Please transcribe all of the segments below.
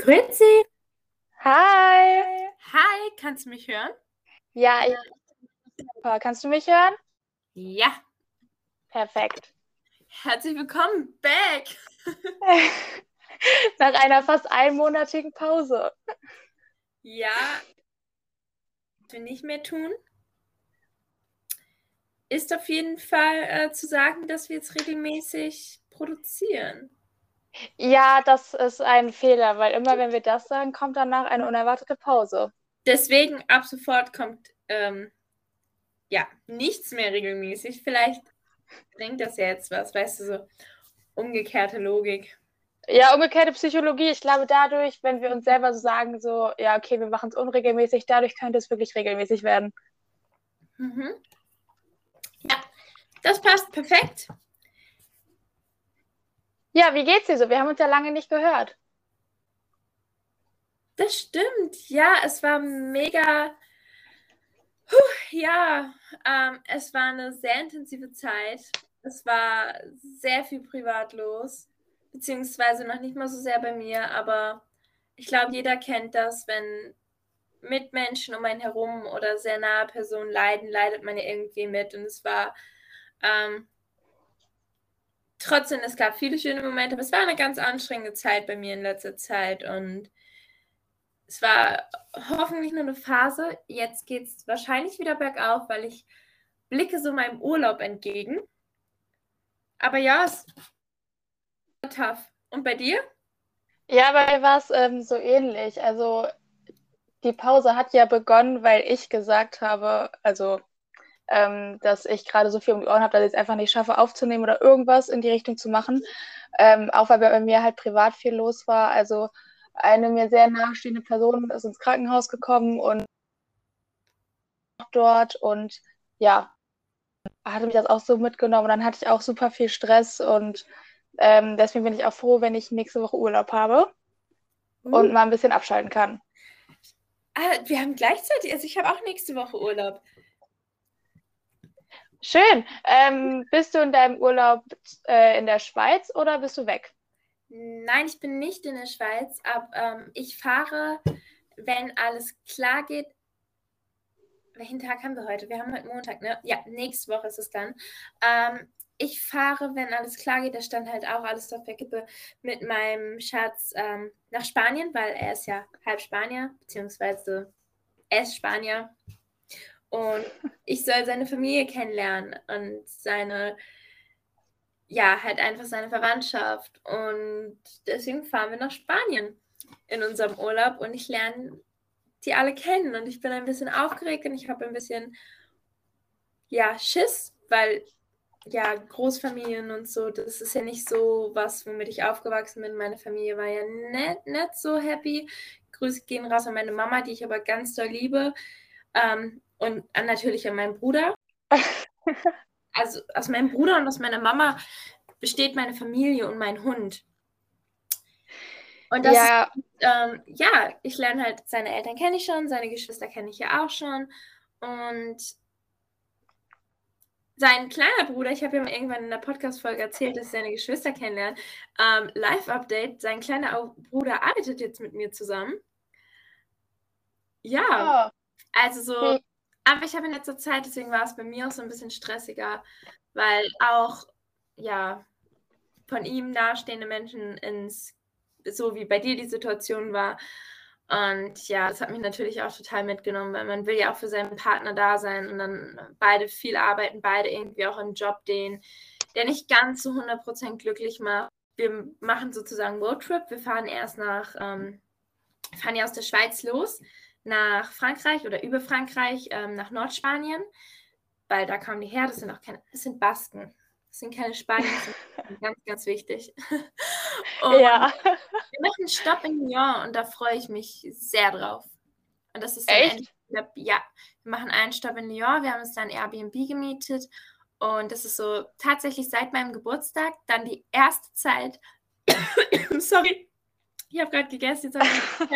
Grüezi. Hi. Hi, kannst du mich hören? Ja, ich. Kannst du mich hören? Ja. Perfekt. Herzlich willkommen back. Nach einer fast einmonatigen Pause. Ja. Wir nicht mehr tun. Ist auf jeden Fall äh, zu sagen, dass wir jetzt regelmäßig produzieren. Ja, das ist ein Fehler, weil immer wenn wir das sagen, kommt danach eine unerwartete Pause. Deswegen ab sofort kommt ähm, ja nichts mehr regelmäßig. Vielleicht bringt das ja jetzt was, weißt du, so umgekehrte Logik. Ja, umgekehrte Psychologie. Ich glaube, dadurch, wenn wir uns selber so sagen, so, ja, okay, wir machen es unregelmäßig, dadurch könnte es wirklich regelmäßig werden. Mhm. Ja, das passt perfekt. Ja, wie geht's dir so? Wir haben uns ja lange nicht gehört. Das stimmt. Ja, es war mega. Puh, ja, ähm, es war eine sehr intensive Zeit. Es war sehr viel privat los, beziehungsweise noch nicht mal so sehr bei mir, aber ich glaube, jeder kennt das, wenn Mitmenschen um einen herum oder sehr nahe Personen leiden, leidet man ja irgendwie mit. Und es war ähm, trotzdem, es gab viele schöne Momente, aber es war eine ganz anstrengende Zeit bei mir in letzter Zeit und es war hoffentlich nur eine Phase. Jetzt geht es wahrscheinlich wieder bergauf, weil ich blicke so meinem Urlaub entgegen. Aber ja, es war tough. Und bei dir? Ja, bei mir war es ähm, so ähnlich. Also die Pause hat ja begonnen, weil ich gesagt habe, also ähm, dass ich gerade so viel um die Ohren habe, dass ich es einfach nicht schaffe aufzunehmen oder irgendwas in die Richtung zu machen. Ähm, auch weil bei mir halt privat viel los war. Also eine mir sehr nahestehende Person ist ins Krankenhaus gekommen und dort und ja, hatte mich das auch so mitgenommen. Und dann hatte ich auch super viel Stress und ähm, deswegen bin ich auch froh, wenn ich nächste Woche Urlaub habe mhm. und mal ein bisschen abschalten kann. Ah, wir haben gleichzeitig, also ich habe auch nächste Woche Urlaub. Schön. Ähm, bist du in deinem Urlaub äh, in der Schweiz oder bist du weg? Nein, ich bin nicht in der Schweiz, aber ähm, ich fahre, wenn alles klar geht. Welchen Tag haben wir heute? Wir haben heute Montag, ne? Ja, nächste Woche ist es dann. Ähm, ich fahre, wenn alles klar geht, da stand halt auch alles auf der Kippe, mit meinem Schatz ähm, nach Spanien, weil er ist ja halb Spanier, beziehungsweise er ist Spanier. Und ich soll seine Familie kennenlernen und seine, ja, halt einfach seine Verwandtschaft. Und deswegen fahren wir nach Spanien in unserem Urlaub und ich lerne die alle kennen. Und ich bin ein bisschen aufgeregt und ich habe ein bisschen, ja, Schiss, weil ja, Großfamilien und so, das ist ja nicht so was, womit ich aufgewachsen bin. Meine Familie war ja nicht, nicht so happy. Grüße gehen raus an meine Mama, die ich aber ganz doll liebe. Ähm, und natürlich an meinen Bruder. also aus meinem Bruder und aus meiner Mama besteht meine Familie und mein Hund. Und das ja. Ist, ähm, ja, ich lerne halt, seine Eltern kenne ich schon, seine Geschwister kenne ich ja auch schon. Und sein kleiner Bruder, ich habe ja mal irgendwann in der Podcast-Folge erzählt, dass ich seine Geschwister kennenlernt. Ähm, Live-Update, sein kleiner Bruder arbeitet jetzt mit mir zusammen. Ja. Oh. Also so, aber ich habe in letzter Zeit, deswegen war es bei mir auch so ein bisschen stressiger, weil auch, ja, von ihm nahestehende Menschen ins, so wie bei dir die Situation war. Und ja, das hat mich natürlich auch total mitgenommen, weil man will ja auch für seinen Partner da sein und dann beide viel arbeiten, beide irgendwie auch einen Job, den, der nicht ganz zu 100% glücklich macht. Wir machen sozusagen Roadtrip. Wir fahren erst nach, ähm, fahren ja aus der Schweiz los nach Frankreich oder über Frankreich ähm, nach Nordspanien, weil da kamen die her. Das sind auch keine, das sind Basken. Das sind keine Spanier, das sind ganz, ganz wichtig. Und ja. Wir machen einen Stopp in Lyon und da freue ich mich sehr drauf. Und das ist Echt? Ende, ja, wir machen einen Stopp in Lyon. Wir haben uns dann Airbnb gemietet und das ist so tatsächlich seit meinem Geburtstag dann die erste Zeit. Sorry, ich habe gerade gegessen, jetzt habe ich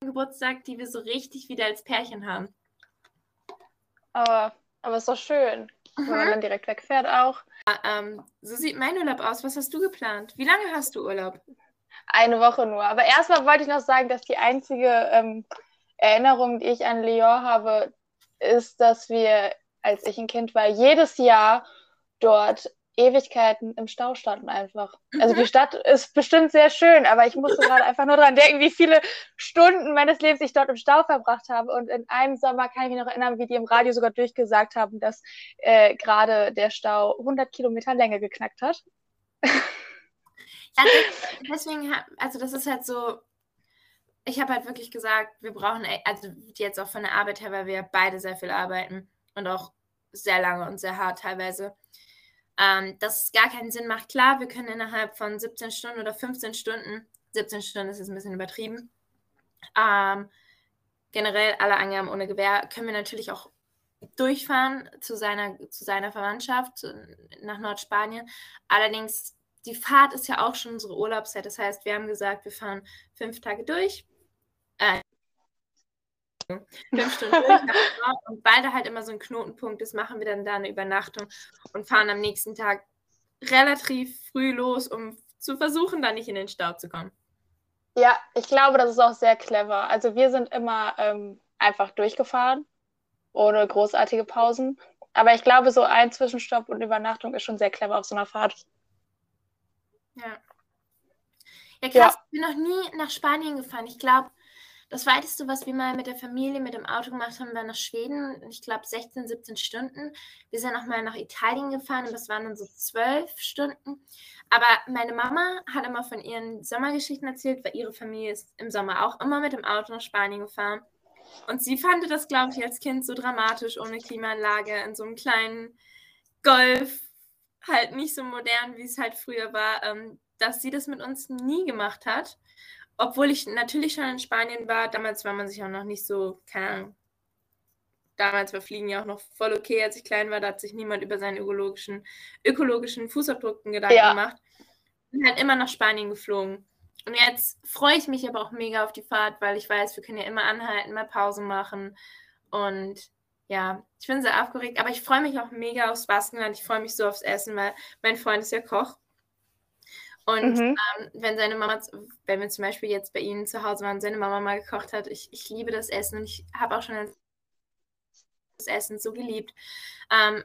Geburtstag, die wir so richtig wieder als Pärchen haben. Aber, aber ist doch schön. mhm. wo man dann direkt wegfährt auch. Ähm, so sieht mein Urlaub aus. Was hast du geplant? Wie lange hast du Urlaub? Eine Woche nur. Aber erstmal wollte ich noch sagen, dass die einzige ähm, Erinnerung, die ich an Lyon habe, ist, dass wir, als ich ein Kind war, jedes Jahr dort Ewigkeiten im Stau standen einfach. Also die mhm. Stadt ist bestimmt sehr schön, aber ich musste gerade einfach nur daran denken, wie viele Stunden meines Lebens ich dort im Stau verbracht habe. Und in einem Sommer kann ich mich noch erinnern, wie die im Radio sogar durchgesagt haben, dass äh, gerade der Stau 100 Kilometer Länge geknackt hat. Ja, deswegen, also das ist halt so, ich habe halt wirklich gesagt, wir brauchen, also jetzt auch von der Arbeit her, weil wir beide sehr viel arbeiten und auch sehr lange und sehr hart teilweise ähm, dass es gar keinen Sinn macht. Klar, wir können innerhalb von 17 Stunden oder 15 Stunden, 17 Stunden ist jetzt ein bisschen übertrieben, ähm, generell alle Angaben ohne Gewehr, können wir natürlich auch durchfahren zu seiner, zu seiner Verwandtschaft zu, nach Nordspanien. Allerdings, die Fahrt ist ja auch schon unsere Urlaubszeit. Das heißt, wir haben gesagt, wir fahren fünf Tage durch. Äh, fünf Stunden und weil da halt immer so ein Knotenpunkt ist, machen wir dann da eine Übernachtung und fahren am nächsten Tag relativ früh los, um zu versuchen, da nicht in den Stau zu kommen. Ja, ich glaube, das ist auch sehr clever. Also wir sind immer ähm, einfach durchgefahren, ohne großartige Pausen. Aber ich glaube, so ein Zwischenstopp und Übernachtung ist schon sehr clever auf so einer Fahrt. Ja. Ja, krass, ja. ich bin noch nie nach Spanien gefahren. Ich glaube, das weiteste, was wir mal mit der Familie mit dem Auto gemacht haben, war nach Schweden. Ich glaube 16, 17 Stunden. Wir sind auch mal nach Italien gefahren und das waren dann so zwölf Stunden. Aber meine Mama hat immer von ihren Sommergeschichten erzählt, weil ihre Familie ist im Sommer auch immer mit dem Auto nach Spanien gefahren. Und sie fand das, glaube ich, als Kind so dramatisch ohne Klimaanlage in so einem kleinen Golf, halt nicht so modern, wie es halt früher war, ähm, dass sie das mit uns nie gemacht hat obwohl ich natürlich schon in Spanien war, damals war man sich auch noch nicht so, keine Ahnung, damals war Fliegen ja auch noch voll okay, als ich klein war, da hat sich niemand über seinen ökologischen, ökologischen Fußabdrucken Gedanken ja. gemacht. Bin halt immer nach Spanien geflogen. Und jetzt freue ich mich aber auch mega auf die Fahrt, weil ich weiß, wir können ja immer anhalten, mal Pause machen. Und ja, ich bin sehr aufgeregt, aber ich freue mich auch mega aufs Baskenland. Ich freue mich so aufs Essen, weil mein Freund ist ja Koch. Und mhm. ähm, wenn seine Mama, wenn wir zum Beispiel jetzt bei ihnen zu Hause waren, seine Mama mal gekocht hat, ich, ich liebe das Essen und ich habe auch schon das Essen so geliebt. Ähm,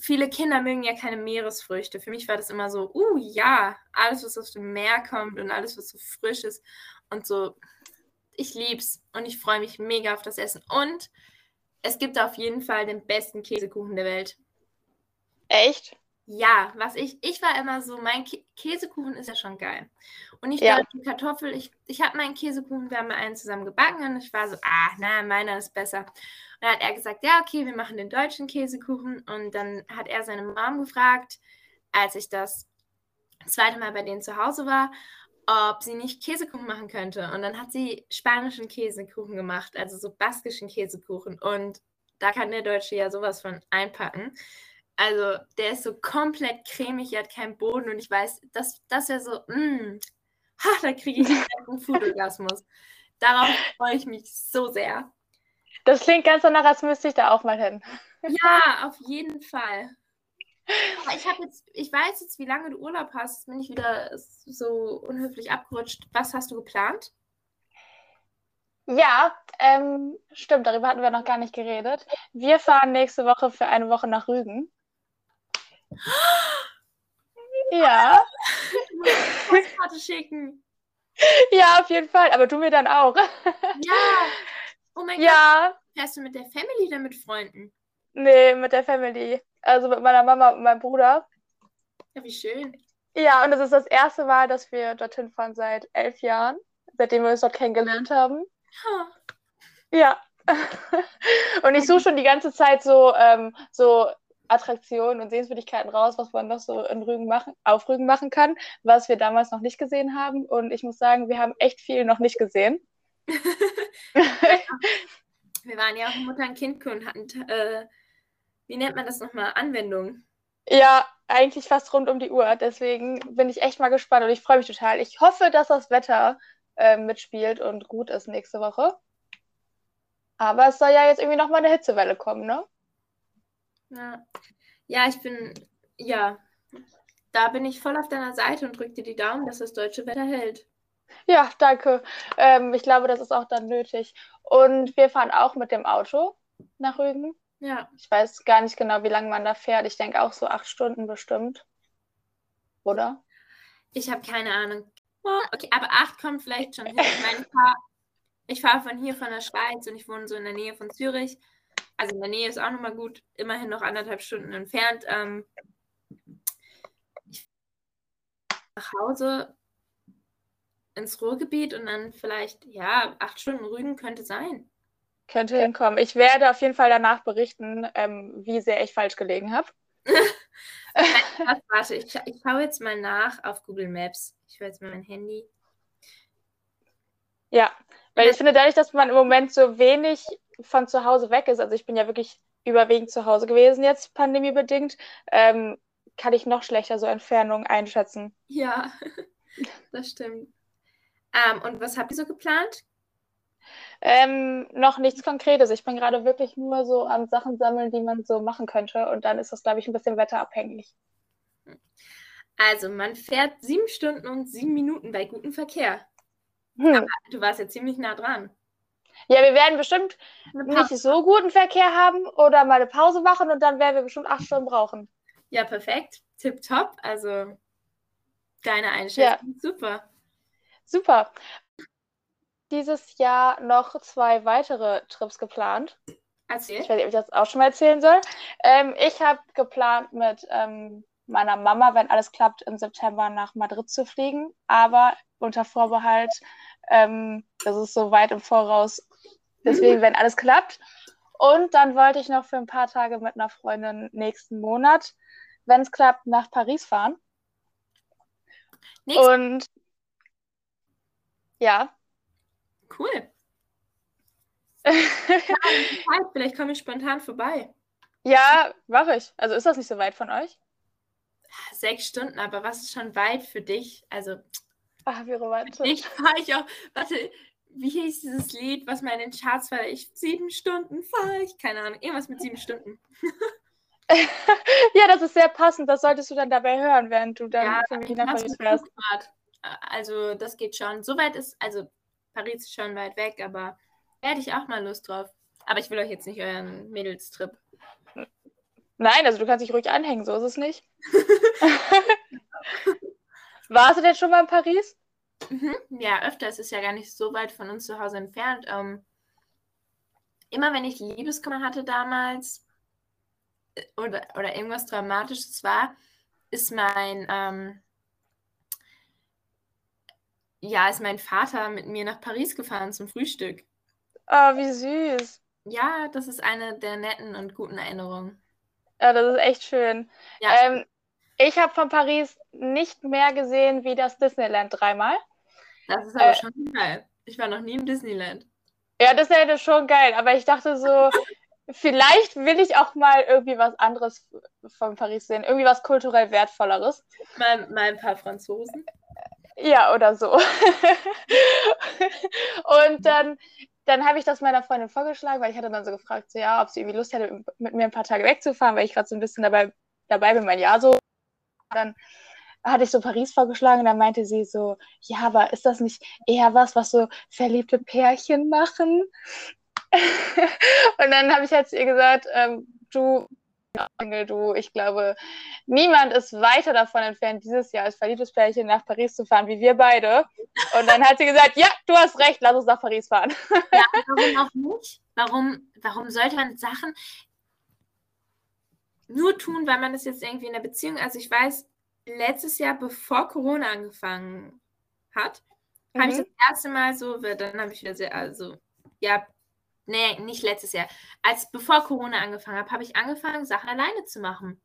viele Kinder mögen ja keine Meeresfrüchte. Für mich war das immer so, uh ja, alles, was aus dem Meer kommt und alles, was so frisch ist und so, ich lieb's und ich freue mich mega auf das Essen. Und es gibt auf jeden Fall den besten Käsekuchen der Welt. Echt? Ja, was ich, ich war immer so, mein Kä Käsekuchen ist ja schon geil. Und ich ja. dachte, Kartoffel, ich, ich habe meinen Käsekuchen, wir haben einen zusammen gebacken und ich war so, ah, na, meiner ist besser. Und dann hat er gesagt, ja, okay, wir machen den deutschen Käsekuchen. Und dann hat er seine Mom gefragt, als ich das zweite Mal bei denen zu Hause war, ob sie nicht Käsekuchen machen könnte. Und dann hat sie spanischen Käsekuchen gemacht, also so baskischen Käsekuchen. Und da kann der Deutsche ja sowas von einpacken. Also der ist so komplett cremig, er hat keinen Boden und ich weiß, das, das wäre so, mh, mm, ha, da kriege ich einen Foodorgasmus. Darauf freue ich mich so sehr. Das klingt ganz danach, als müsste ich da auch mal hin. Ja, auf jeden Fall. Aber ich habe jetzt, ich weiß jetzt, wie lange du Urlaub hast, bin ich wieder so unhöflich abgerutscht. Was hast du geplant? Ja, ähm, stimmt, darüber hatten wir noch gar nicht geredet. Wir fahren nächste Woche für eine Woche nach Rügen. Ja. Karte schicken. Ja, auf jeden Fall. Aber du mir dann auch. Ja. Oh mein ja. Gott. Fährst du mit der Family oder mit Freunden? Nee, mit der Family. Also mit meiner Mama und meinem Bruder. Ja, wie schön. Ja, und es ist das erste Mal, dass wir dorthin fahren seit elf Jahren, seitdem wir uns dort kennengelernt haben. Huh. Ja. und ich suche schon die ganze Zeit so, ähm, so Attraktionen und Sehenswürdigkeiten raus, was man noch so in Rügen machen, auf Rügen machen kann, was wir damals noch nicht gesehen haben. Und ich muss sagen, wir haben echt viel noch nicht gesehen. wir waren ja auch Mutter- und Kindkuh und hatten, äh, wie nennt man das nochmal, Anwendung. Ja, eigentlich fast rund um die Uhr. Deswegen bin ich echt mal gespannt und ich freue mich total. Ich hoffe, dass das Wetter äh, mitspielt und gut ist nächste Woche. Aber es soll ja jetzt irgendwie nochmal eine Hitzewelle kommen, ne? Ja. Ja, ich bin, ja, da bin ich voll auf deiner Seite und drücke dir die Daumen, dass das deutsche Wetter hält. Ja, danke. Ähm, ich glaube, das ist auch dann nötig. Und wir fahren auch mit dem Auto nach Rügen. Ja. Ich weiß gar nicht genau, wie lange man da fährt. Ich denke auch so acht Stunden bestimmt. Oder? Ich habe keine Ahnung. Okay, aber acht kommt vielleicht schon hin. Ich meine, ich fahre fahr von hier, von der Schweiz und ich wohne so in der Nähe von Zürich. Also in der Nähe ist auch nochmal gut, immerhin noch anderthalb Stunden entfernt. Ähm, nach Hause ins Ruhrgebiet und dann vielleicht, ja, acht Stunden Rügen könnte sein. Könnte hinkommen. Ich werde auf jeden Fall danach berichten, ähm, wie sehr ich falsch gelegen habe. warte, ich, ich schaue jetzt mal nach auf Google Maps. Ich höre jetzt mal mein Handy. Ja, weil ich finde, dadurch, dass man im Moment so wenig von zu Hause weg ist, also ich bin ja wirklich überwiegend zu Hause gewesen jetzt, pandemiebedingt, ähm, kann ich noch schlechter so Entfernungen einschätzen. Ja, das stimmt. Ähm, und was habt ihr so geplant? Ähm, noch nichts Konkretes. Ich bin gerade wirklich nur so am Sachen sammeln, die man so machen könnte. Und dann ist das, glaube ich, ein bisschen wetterabhängig. Also, man fährt sieben Stunden und sieben Minuten bei gutem Verkehr. Hm. Aber du warst ja ziemlich nah dran. Ja, wir werden bestimmt nicht so guten Verkehr haben oder mal eine Pause machen und dann werden wir bestimmt acht Stunden brauchen. Ja, perfekt. Tipptopp. Also, deine Einschätzung. Ja. Super. Super dieses Jahr noch zwei weitere Trips geplant. Erzähl. Ich weiß nicht, ob ich das auch schon mal erzählen soll. Ähm, ich habe geplant, mit ähm, meiner Mama, wenn alles klappt, im September nach Madrid zu fliegen, aber unter Vorbehalt, ähm, das ist so weit im Voraus. Deswegen, wenn alles klappt. Und dann wollte ich noch für ein paar Tage mit einer Freundin nächsten Monat, wenn es klappt, nach Paris fahren. Nächsten Und ja, Cool. vielleicht komme ich spontan vorbei. Ja, mache ich. Also ist das nicht so weit von euch? Sechs Stunden, aber was ist schon weit für dich? Also. Ach, wie romantisch. Ich fahre ich auch. Warte, wie hieß dieses Lied, was mal in den Charts war? Ich sieben Stunden fahre ich. Keine Ahnung. Irgendwas mit sieben Stunden. ja, das ist sehr passend. Das solltest du dann dabei hören, während du dann ja, für mich nach Paris fährst. Also, das geht schon. Soweit ist, also Paris ist schon weit weg, aber da hätte ich auch mal Lust drauf. Aber ich will euch jetzt nicht euren Mädelstrip. Nein, also du kannst dich ruhig anhängen, so ist es nicht. Warst du denn schon mal in Paris? Mhm. Ja, öfter. Es ist ja gar nicht so weit von uns zu Hause entfernt. Ähm, immer wenn ich Liebeskummer hatte damals äh, oder, oder irgendwas Dramatisches war, ist mein ähm, ja, ist mein Vater mit mir nach Paris gefahren zum Frühstück. Oh, wie süß. Ja, das ist eine der netten und guten Erinnerungen. Ja, das ist echt schön. Ja. Ähm, ich habe von Paris nicht mehr gesehen wie das Disneyland dreimal. Das ist aber äh, schon geil. Ich war noch nie im Disneyland. Ja, Disneyland ist schon geil, aber ich dachte so, vielleicht will ich auch mal irgendwie was anderes von Paris sehen. Irgendwie was kulturell Wertvolleres. Mal, mal ein paar Franzosen. Ja, oder so. und dann, dann habe ich das meiner Freundin vorgeschlagen, weil ich hatte dann so gefragt, so, ja, ob sie irgendwie Lust hätte, mit mir ein paar Tage wegzufahren, weil ich gerade so ein bisschen dabei, dabei bin, mein Jahr so. Dann hatte ich so Paris vorgeschlagen dann meinte sie so, ja, aber ist das nicht eher was, was so verliebte Pärchen machen? und dann habe ich halt zu ihr gesagt, ähm, du, du, ich glaube, niemand ist weiter davon entfernt, dieses Jahr als verliebtes Pärchen nach Paris zu fahren, wie wir beide. Und dann hat sie gesagt, ja, du hast recht, lass uns nach Paris fahren. Ja, warum auch nicht? Warum, warum sollte man Sachen nur tun, weil man das jetzt irgendwie in der Beziehung, also ich weiß, letztes Jahr, bevor Corona angefangen hat, mhm. habe ich das erste Mal so, dann habe ich wieder sehr, also, ja, nee, nicht letztes Jahr, als bevor Corona angefangen habe, habe ich angefangen, Sachen alleine zu machen.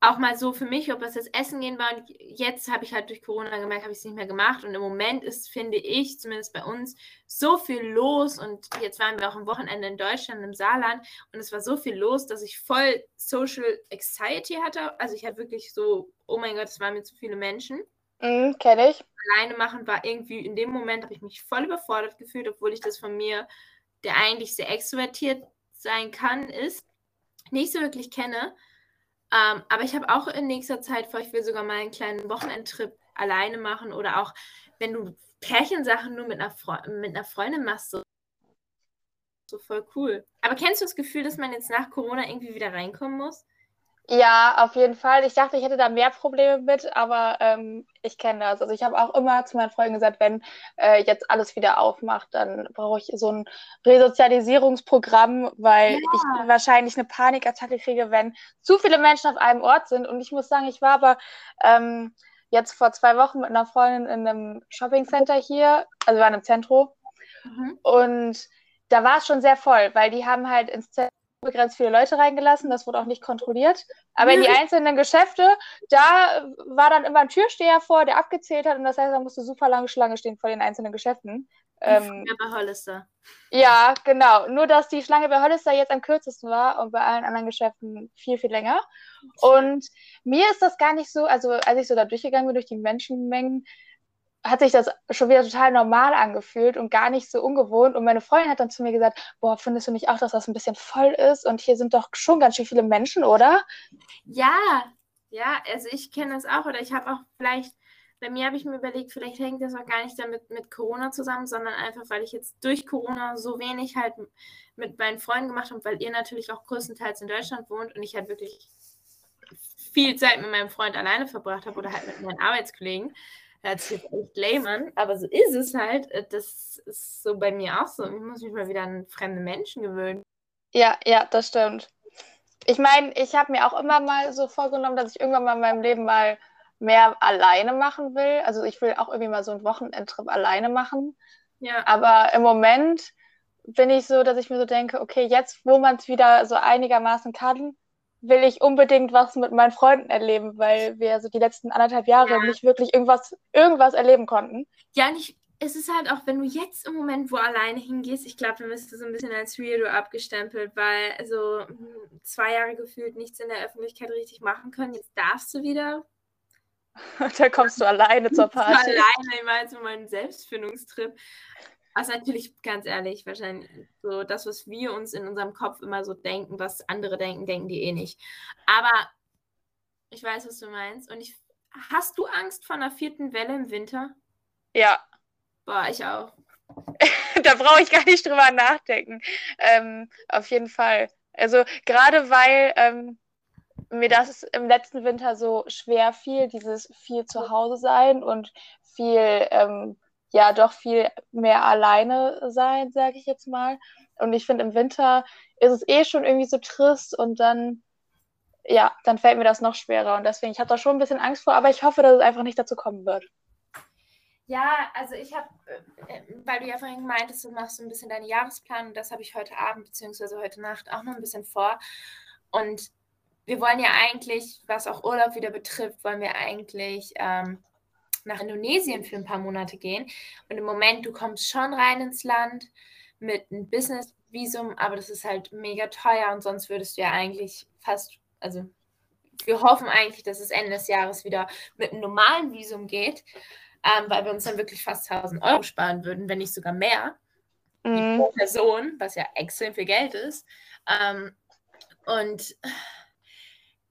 Auch mal so für mich, ob das jetzt Essen gehen war. Und jetzt habe ich halt durch Corona gemerkt, habe ich es nicht mehr gemacht. Und im Moment ist, finde ich, zumindest bei uns, so viel los. Und jetzt waren wir auch am Wochenende in Deutschland, im Saarland. Und es war so viel los, dass ich voll Social Anxiety hatte. Also ich hatte wirklich so, oh mein Gott, es waren mir zu viele Menschen. Mm, Kenne ich. Alleine machen war irgendwie, in dem Moment habe ich mich voll überfordert gefühlt, obwohl ich das von mir der eigentlich sehr extrovertiert sein kann, ist, nicht so wirklich kenne. Ähm, aber ich habe auch in nächster Zeit vor, ich will sogar mal einen kleinen Wochenendtrip alleine machen oder auch, wenn du Pärchensachen nur mit einer, Fre mit einer Freundin machst, so, so voll cool. Aber kennst du das Gefühl, dass man jetzt nach Corona irgendwie wieder reinkommen muss? Ja, auf jeden Fall. Ich dachte, ich hätte da mehr Probleme mit, aber ähm, ich kenne das. Also ich habe auch immer zu meinen Freunden gesagt, wenn äh, jetzt alles wieder aufmacht, dann brauche ich so ein Resozialisierungsprogramm, weil ja. ich wahrscheinlich eine Panikattacke kriege, wenn zu viele Menschen auf einem Ort sind. Und ich muss sagen, ich war aber ähm, jetzt vor zwei Wochen mit einer Freundin in einem Shoppingcenter hier, also wir waren im Zentrum. Mhm. Und da war es schon sehr voll, weil die haben halt ins Zentrum begrenzt viele Leute reingelassen, das wurde auch nicht kontrolliert. Aber in die einzelnen Geschäfte, da war dann immer ein Türsteher vor, der abgezählt hat und das heißt, da musste super lange Schlange stehen vor den einzelnen Geschäften. Ähm, bei Hollister. Ja, genau. Nur, dass die Schlange bei Hollister jetzt am kürzesten war und bei allen anderen Geschäften viel, viel länger. Und mir ist das gar nicht so, also als ich so da durchgegangen bin durch die Menschenmengen, hat sich das schon wieder total normal angefühlt und gar nicht so ungewohnt. Und meine Freundin hat dann zu mir gesagt, boah, findest du nicht auch, dass das ein bisschen voll ist? Und hier sind doch schon ganz schön viele Menschen, oder? Ja, ja, also ich kenne das auch. Oder ich habe auch vielleicht, bei mir habe ich mir überlegt, vielleicht hängt das auch gar nicht damit mit Corona zusammen, sondern einfach, weil ich jetzt durch Corona so wenig halt mit meinen Freunden gemacht habe, weil ihr natürlich auch größtenteils in Deutschland wohnt und ich halt wirklich viel Zeit mit meinem Freund alleine verbracht habe oder halt mit meinen Arbeitskollegen hört sich jetzt echt lame an, aber so ist es halt. Äh, das ist so bei mir auch so. Ich muss mich mal wieder an fremde Menschen gewöhnen. Ja, ja, das stimmt. Ich meine, ich habe mir auch immer mal so vorgenommen, dass ich irgendwann mal in meinem Leben mal mehr alleine machen will. Also ich will auch irgendwie mal so einen Wochenendtrip alleine machen. Ja. Aber im Moment bin ich so, dass ich mir so denke, okay, jetzt, wo man es wieder so einigermaßen kann, will ich unbedingt was mit meinen Freunden erleben, weil wir so die letzten anderthalb Jahre ja. nicht wirklich irgendwas, irgendwas erleben konnten. Ja, und ich, es ist halt auch, wenn du jetzt im Moment wo alleine hingehst, ich glaube, dann bist du so ein bisschen als Weirdo abgestempelt, weil also zwei Jahre gefühlt nichts in der Öffentlichkeit richtig machen können. Jetzt darfst du wieder. da kommst du alleine zur Party. Alleine, ich meine, so meinen Selbstfindungstrip. Also natürlich, ganz ehrlich, wahrscheinlich so das, was wir uns in unserem Kopf immer so denken, was andere denken, denken die eh nicht. Aber ich weiß, was du meinst. Und ich, hast du Angst vor einer vierten Welle im Winter? Ja. Boah, ich auch. da brauche ich gar nicht drüber nachdenken. Ähm, auf jeden Fall. Also gerade weil ähm, mir das im letzten Winter so schwer fiel, dieses viel zu Hause sein und viel ähm, ja doch viel mehr alleine sein, sage ich jetzt mal. Und ich finde, im Winter ist es eh schon irgendwie so trist und dann, ja, dann fällt mir das noch schwerer. Und deswegen, ich habe da schon ein bisschen Angst vor, aber ich hoffe, dass es einfach nicht dazu kommen wird. Ja, also ich habe, äh, weil du ja vorhin meintest, du machst so ein bisschen deine Jahresplanung, das habe ich heute Abend bzw. heute Nacht auch noch ein bisschen vor. Und wir wollen ja eigentlich, was auch Urlaub wieder betrifft, wollen wir eigentlich ähm, nach Indonesien für ein paar Monate gehen. Und im Moment, du kommst schon rein ins Land mit einem Business-Visum, aber das ist halt mega teuer und sonst würdest du ja eigentlich fast, also wir hoffen eigentlich, dass es Ende des Jahres wieder mit einem normalen Visum geht, ähm, weil wir uns dann wirklich fast 1000 Euro sparen würden, wenn nicht sogar mehr. Mhm. Pro Person, was ja extrem viel Geld ist. Ähm, und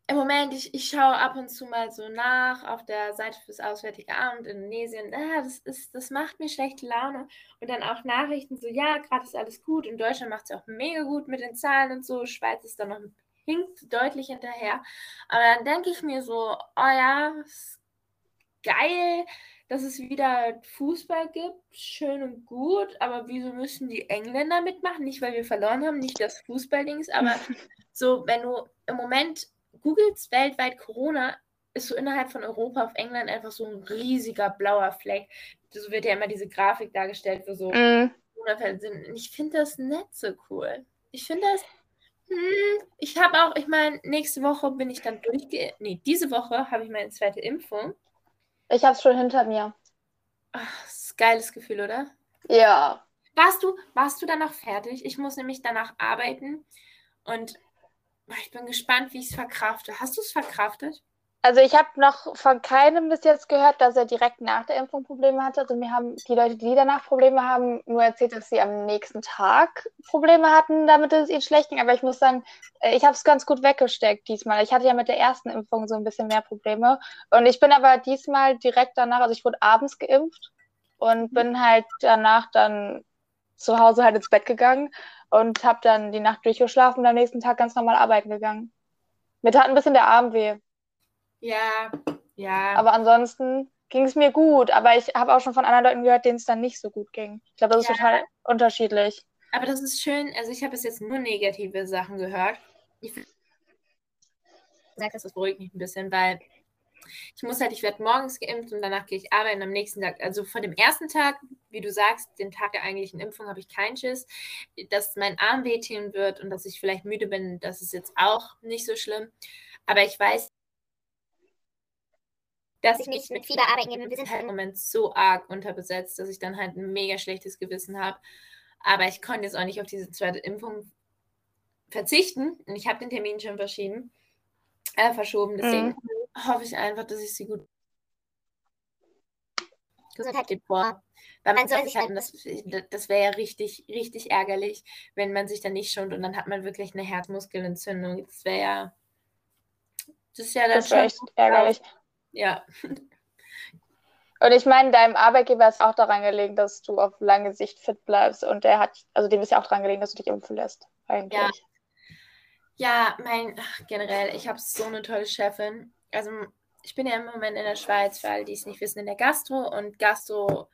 im Moment, ich, ich schaue ab und zu mal so nach auf der Seite fürs Auswärtige Amt in Indonesien. Ah, das, ist, das macht mir schlechte Laune. Und dann auch Nachrichten so, ja, gerade ist alles gut. In Deutschland macht es auch mega gut mit den Zahlen und so. Schweiz ist dann noch hinkt deutlich hinterher. Aber dann denke ich mir so, oh ja, ist geil, dass es wieder Fußball gibt. Schön und gut. Aber wieso müssen die Engländer mitmachen? Nicht, weil wir verloren haben, nicht das Fußballdings, aber so, wenn du im Moment googelst weltweit Corona, ist so innerhalb von Europa auf England einfach so ein riesiger blauer Fleck. So wird ja immer diese Grafik dargestellt, wo so mm. Corona-Fälle sind. Und ich finde das nicht so cool. Ich finde das. Hm, ich habe auch, ich meine, nächste Woche bin ich dann durchge. Nee, diese Woche habe ich meine zweite Impfung. Ich habe es schon hinter mir. Ach, das ist ein geiles Gefühl, oder? Ja. Warst du, warst du dann noch fertig? Ich muss nämlich danach arbeiten und ich bin gespannt, wie ich es verkrafte. Hast du es verkraftet? Also ich habe noch von keinem bis jetzt gehört, dass er direkt nach der Impfung Probleme hatte. Also mir haben die Leute, die danach Probleme haben, nur erzählt, dass sie am nächsten Tag Probleme hatten, damit es ihnen schlecht ging. Aber ich muss sagen, äh, ich habe es ganz gut weggesteckt diesmal. Ich hatte ja mit der ersten Impfung so ein bisschen mehr Probleme. Und ich bin aber diesmal direkt danach, also ich wurde abends geimpft und bin halt danach dann zu Hause halt ins Bett gegangen und habe dann die Nacht durchgeschlafen und am nächsten Tag ganz normal arbeiten gegangen. Mir tat ein bisschen der Arm weh. Ja, ja. Aber ansonsten ging es mir gut. Aber ich habe auch schon von anderen Leuten gehört, denen es dann nicht so gut ging. Ich glaube, das ja. ist total unterschiedlich. Aber das ist schön. Also ich habe bis jetzt nur negative Sachen gehört. Ich sage das beruhigt mich ein bisschen, weil ich muss halt, ich werde morgens geimpft und danach gehe ich arbeiten am nächsten Tag. Also von dem ersten Tag, wie du sagst, den Tag der eigentlichen Impfung, habe ich keinen Schiss. Dass mein Arm wehtun wird und dass ich vielleicht müde bin, das ist jetzt auch nicht so schlimm. Aber ich weiß, dass ich nicht mit Fieber arbeiten gehe. Wir sind halt im Moment so arg unterbesetzt, dass ich dann halt ein mega schlechtes Gewissen habe. Aber ich konnte jetzt auch nicht auf diese zweite Impfung verzichten. Und ich habe den Termin schon verschieben, äh, verschoben. Deswegen mhm. Hoffe ich einfach, dass ich sie gut Gesundheit geht vor. Weil man soll sich halt, das, das wäre ja richtig, richtig ärgerlich, wenn man sich dann nicht schont und dann hat man wirklich eine Herzmuskelentzündung. Das wäre ja. Das ist ja dann das schon. echt ärgerlich. Ja. Und ich meine, deinem Arbeitgeber ist auch daran gelegen, dass du auf lange Sicht fit bleibst. Und der hat, also dem ist ja auch daran gelegen, dass du dich impfen lässt, eigentlich. Ja, ja mein, ach, generell, ich habe so eine tolle Chefin. Also, ich bin ja im Moment in der Schweiz, für alle, die es nicht wissen, in der Gastro. Und Gastro,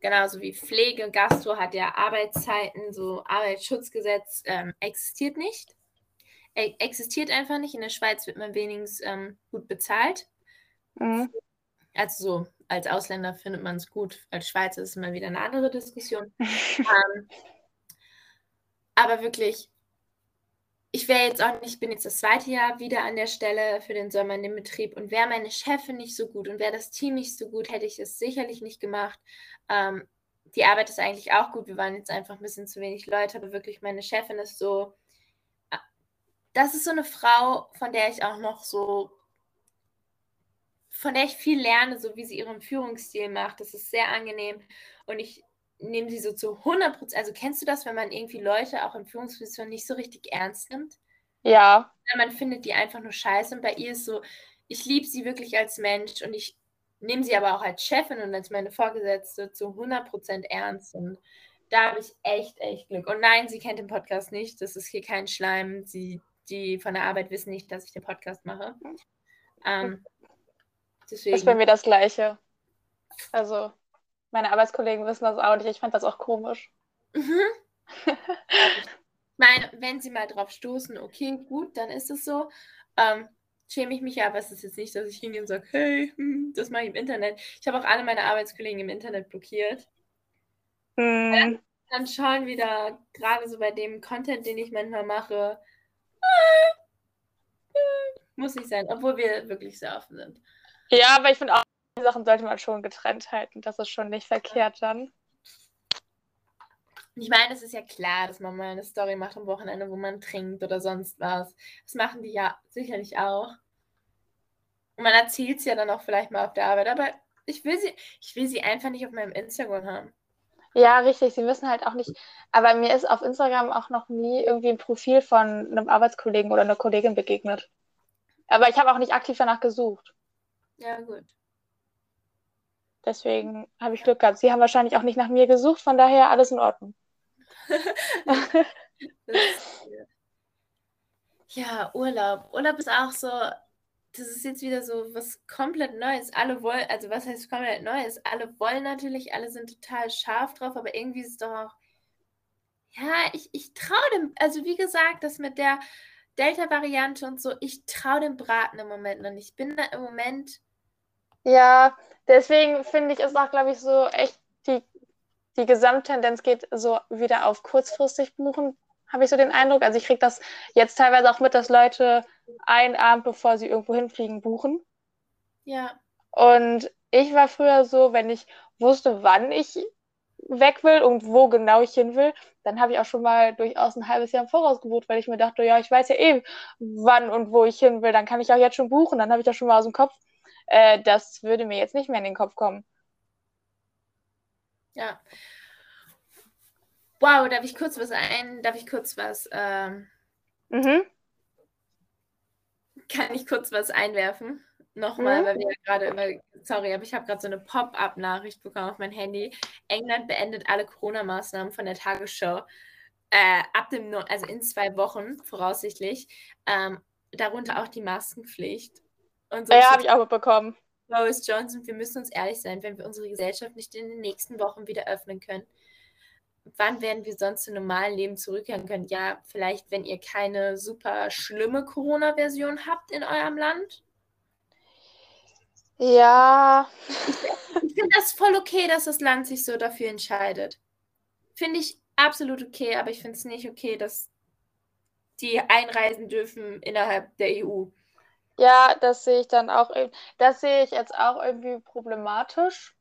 genauso wie Pflege, Gastro hat ja Arbeitszeiten, so Arbeitsschutzgesetz ähm, existiert nicht. E existiert einfach nicht. In der Schweiz wird man wenigstens ähm, gut bezahlt. Mhm. Also so, als Ausländer findet man es gut, als Schweizer ist es mal wieder eine andere Diskussion. ähm, aber wirklich, ich wäre jetzt auch nicht, ich bin jetzt das zweite Jahr wieder an der Stelle für den Sommer in dem Betrieb und wäre meine Chefin nicht so gut und wäre das Team nicht so gut, hätte ich es sicherlich nicht gemacht. Ähm, die Arbeit ist eigentlich auch gut, wir waren jetzt einfach ein bisschen zu wenig Leute, aber wirklich meine Chefin ist so, äh, das ist so eine Frau, von der ich auch noch so von der ich viel lerne, so wie sie ihren Führungsstil macht. Das ist sehr angenehm. Und ich nehme sie so zu 100 Prozent. Also kennst du das, wenn man irgendwie Leute auch in Führungspositionen nicht so richtig ernst nimmt? Ja. Man findet die einfach nur scheiße. Und bei ihr ist so, ich liebe sie wirklich als Mensch und ich nehme sie aber auch als Chefin und als meine Vorgesetzte zu 100 Prozent ernst. Und da habe ich echt, echt Glück. Und nein, sie kennt den Podcast nicht. Das ist hier kein Schleim. Sie, die von der Arbeit wissen nicht, dass ich den Podcast mache. Ähm, Deswegen. Das ist bei mir das Gleiche. Also, meine Arbeitskollegen wissen das auch nicht. Ich fand das auch komisch. Mhm. ich meine, wenn sie mal drauf stoßen, okay, gut, dann ist es so. Ähm, schäme ich mich ja, aber es ist jetzt nicht, dass ich hingehe und sage, hey, hm, das mache ich im Internet. Ich habe auch alle meine Arbeitskollegen im Internet blockiert. Mm. Dann, dann schauen wieder, gerade so bei dem Content, den ich manchmal mache, äh, äh, muss nicht sein, obwohl wir wirklich sehr offen sind. Ja, aber ich finde auch, die Sachen sollte man schon getrennt halten. Das ist schon nicht verkehrt dann. Ich meine, es ist ja klar, dass man mal eine Story macht am Wochenende, wo man trinkt oder sonst was. Das machen die ja sicherlich auch. Und man erzählt es ja dann auch vielleicht mal auf der Arbeit, aber ich will sie, ich will sie einfach nicht auf meinem Instagram haben. Ja, richtig. Sie müssen halt auch nicht. Aber mir ist auf Instagram auch noch nie irgendwie ein Profil von einem Arbeitskollegen oder einer Kollegin begegnet. Aber ich habe auch nicht aktiv danach gesucht. Ja, gut. Deswegen habe ich Glück gehabt. Sie haben wahrscheinlich auch nicht nach mir gesucht, von daher alles in Ordnung. ja, Urlaub. Urlaub ist auch so, das ist jetzt wieder so was komplett Neues. Alle wollen, also was heißt komplett Neues? Alle wollen natürlich, alle sind total scharf drauf, aber irgendwie ist es doch auch, ja, ich, ich traue dem, also wie gesagt, das mit der Delta-Variante und so, ich traue dem Braten im Moment noch nicht. Ich bin da im Moment ja, deswegen finde ich, ist auch, glaube ich, so echt die, die Gesamttendenz geht so wieder auf kurzfristig buchen, habe ich so den Eindruck. Also ich kriege das jetzt teilweise auch mit, dass Leute einen Abend, bevor sie irgendwo hinfliegen, buchen. Ja. Und ich war früher so, wenn ich wusste, wann ich weg will und wo genau ich hin will, dann habe ich auch schon mal durchaus ein halbes Jahr im Voraus gebucht, weil ich mir dachte, ja, ich weiß ja eh, wann und wo ich hin will, dann kann ich auch jetzt schon buchen, dann habe ich das schon mal aus dem Kopf. Äh, das würde mir jetzt nicht mehr in den Kopf kommen. Ja. Wow, darf ich kurz was ein, darf ich kurz was, ähm, mhm. kann ich kurz was einwerfen? Nochmal, mhm. weil wir ja gerade immer, sorry, aber ich habe gerade so eine Pop-up-Nachricht bekommen auf mein Handy. England beendet alle Corona-Maßnahmen von der Tagesschau. Äh, ab dem, also in zwei Wochen voraussichtlich. Ähm, darunter auch die Maskenpflicht. Und so ja, habe ich auch mitbekommen. Boris Johnson, wir müssen uns ehrlich sein, wenn wir unsere Gesellschaft nicht in den nächsten Wochen wieder öffnen können, wann werden wir sonst zu normalen Leben zurückkehren können? Ja, vielleicht, wenn ihr keine super schlimme Corona-Version habt in eurem Land, ja. Ich finde das voll okay, dass das Land sich so dafür entscheidet. Finde ich absolut okay, aber ich finde es nicht okay, dass die einreisen dürfen innerhalb der EU. Ja, das sehe ich dann auch. Das sehe ich jetzt auch irgendwie problematisch.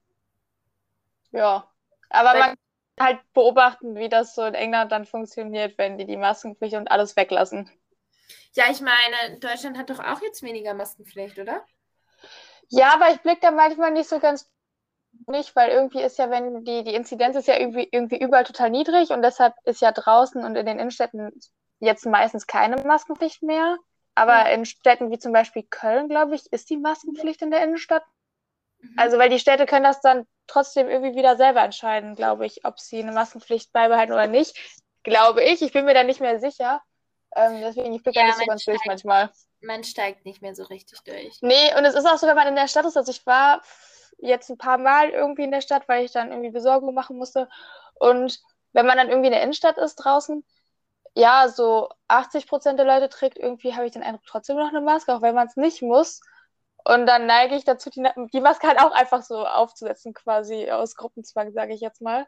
Ja. Aber Weil, man kann halt beobachten, wie das so in England dann funktioniert, wenn die die Maskenpflicht und alles weglassen. Ja, ich meine, Deutschland hat doch auch jetzt weniger Maskenpflicht, oder? Ja, aber ich blicke da manchmal nicht so ganz nicht, weil irgendwie ist ja, wenn die, die Inzidenz ist ja irgendwie, irgendwie überall total niedrig und deshalb ist ja draußen und in den Innenstädten jetzt meistens keine Maskenpflicht mehr. Aber in Städten wie zum Beispiel Köln, glaube ich, ist die Maskenpflicht in der Innenstadt. Mhm. Also, weil die Städte können das dann trotzdem irgendwie wieder selber entscheiden, glaube ich, ob sie eine Maskenpflicht beibehalten oder nicht. Glaube ich. Ich bin mir da nicht mehr sicher. Ähm, deswegen, ich blicke ja, da nicht so ganz durch manchmal man steigt nicht mehr so richtig durch. Nee, und es ist auch so, wenn man in der Stadt ist, also ich war jetzt ein paar Mal irgendwie in der Stadt, weil ich dann irgendwie Besorgung machen musste. Und wenn man dann irgendwie in der Innenstadt ist draußen, ja, so 80 Prozent der Leute trägt irgendwie, habe ich den Eindruck, trotzdem noch eine Maske, auch wenn man es nicht muss. Und dann neige ich dazu, die, die Maske halt auch einfach so aufzusetzen, quasi aus Gruppenzwang, sage ich jetzt mal.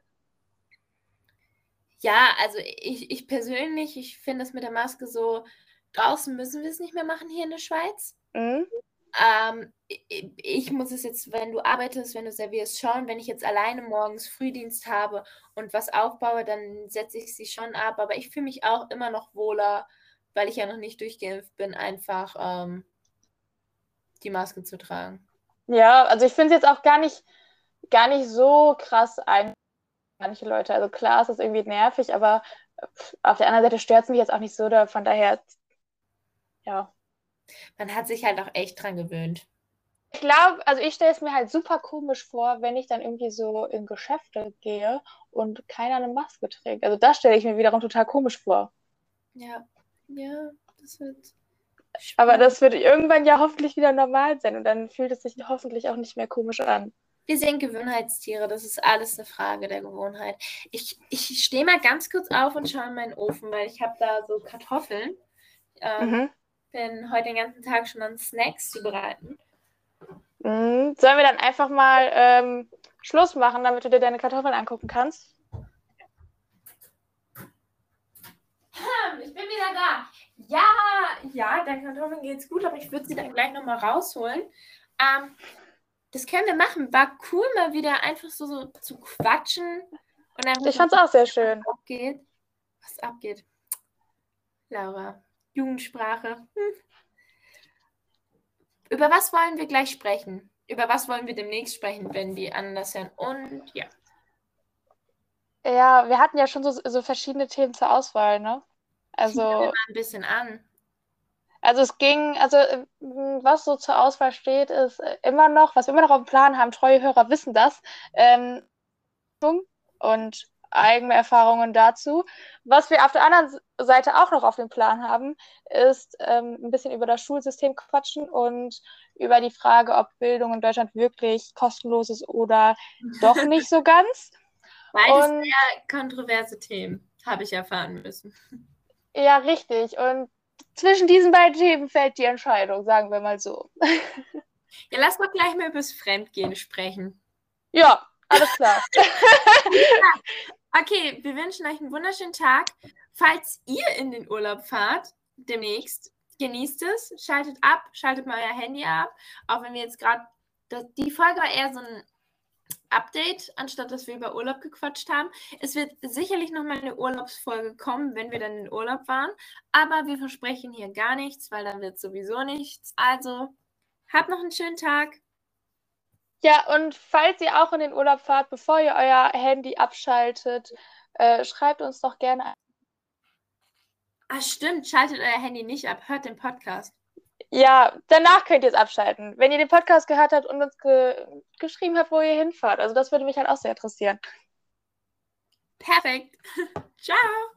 Ja, also ich, ich persönlich, ich finde es mit der Maske so, draußen müssen wir es nicht mehr machen hier in der Schweiz. Mhm. Ähm, ich, muss es jetzt, wenn du arbeitest, wenn du servierst, schauen. Wenn ich jetzt alleine morgens Frühdienst habe und was aufbaue, dann setze ich sie schon ab. Aber ich fühle mich auch immer noch wohler, weil ich ja noch nicht durchgeimpft bin, einfach ähm, die Maske zu tragen. Ja, also ich finde es jetzt auch gar nicht, gar nicht so krass ein manche Leute. Also klar ist das irgendwie nervig, aber auf der anderen Seite stört es mich jetzt auch nicht so. Da, von daher ja. Man hat sich halt auch echt dran gewöhnt. Ich glaube, also ich stelle es mir halt super komisch vor, wenn ich dann irgendwie so in Geschäfte gehe und keiner eine Maske trägt. Also das stelle ich mir wiederum total komisch vor. Ja, ja, das wird. Spannend. Aber das wird irgendwann ja hoffentlich wieder normal sein und dann fühlt es sich hoffentlich auch nicht mehr komisch an. Wir sind Gewohnheitstiere, das ist alles eine Frage der Gewohnheit. Ich, ich stehe mal ganz kurz auf und schaue in meinen Ofen, weil ich habe da so Kartoffeln. Ähm, mhm bin heute den ganzen Tag schon an Snacks zubereiten. Mhm. Sollen wir dann einfach mal ähm, Schluss machen, damit du dir deine Kartoffeln angucken kannst? Ich bin wieder da. Ja, ja, deinen Kartoffeln geht's gut, aber ich würde sie dann gleich nochmal rausholen. Ähm, das können wir machen. War cool, mal wieder einfach so, so zu quatschen. Und ich fand's auch sehr schön. Abgeht. Was abgeht. Laura. Jugendsprache. Hm. Über was wollen wir gleich sprechen? Über was wollen wir demnächst sprechen, wenn die anders hören? Und ja. Ja, wir hatten ja schon so, so verschiedene Themen zur Auswahl, ne? Also. mal ein bisschen an. Also es ging, also was so zur Auswahl steht, ist immer noch, was wir immer noch auf dem Plan haben, treue Hörer wissen das. Ähm, und eigene Erfahrungen dazu. Was wir auf der anderen Seite auch noch auf dem Plan haben, ist ähm, ein bisschen über das Schulsystem quatschen und über die Frage, ob Bildung in Deutschland wirklich kostenlos ist oder doch nicht so ganz. Beides und, sehr kontroverse Themen, habe ich erfahren müssen. Ja, richtig. Und zwischen diesen beiden Themen fällt die Entscheidung, sagen wir mal so. Ja, lass mal gleich mal über das Fremdgehen sprechen. Ja, alles klar. Okay, wir wünschen euch einen wunderschönen Tag. Falls ihr in den Urlaub fahrt, demnächst, genießt es, schaltet ab, schaltet mal euer Handy ab. Auch wenn wir jetzt gerade, die Folge war eher so ein Update, anstatt dass wir über Urlaub gequatscht haben. Es wird sicherlich noch mal eine Urlaubsfolge kommen, wenn wir dann in Urlaub waren. Aber wir versprechen hier gar nichts, weil dann wird sowieso nichts. Also, habt noch einen schönen Tag. Ja, und falls ihr auch in den Urlaub fahrt, bevor ihr euer Handy abschaltet, äh, schreibt uns doch gerne. Ah, stimmt, schaltet euer Handy nicht ab, hört den Podcast. Ja, danach könnt ihr es abschalten. Wenn ihr den Podcast gehört habt und uns ge geschrieben habt, wo ihr hinfahrt. Also das würde mich halt auch sehr interessieren. Perfekt. Ciao.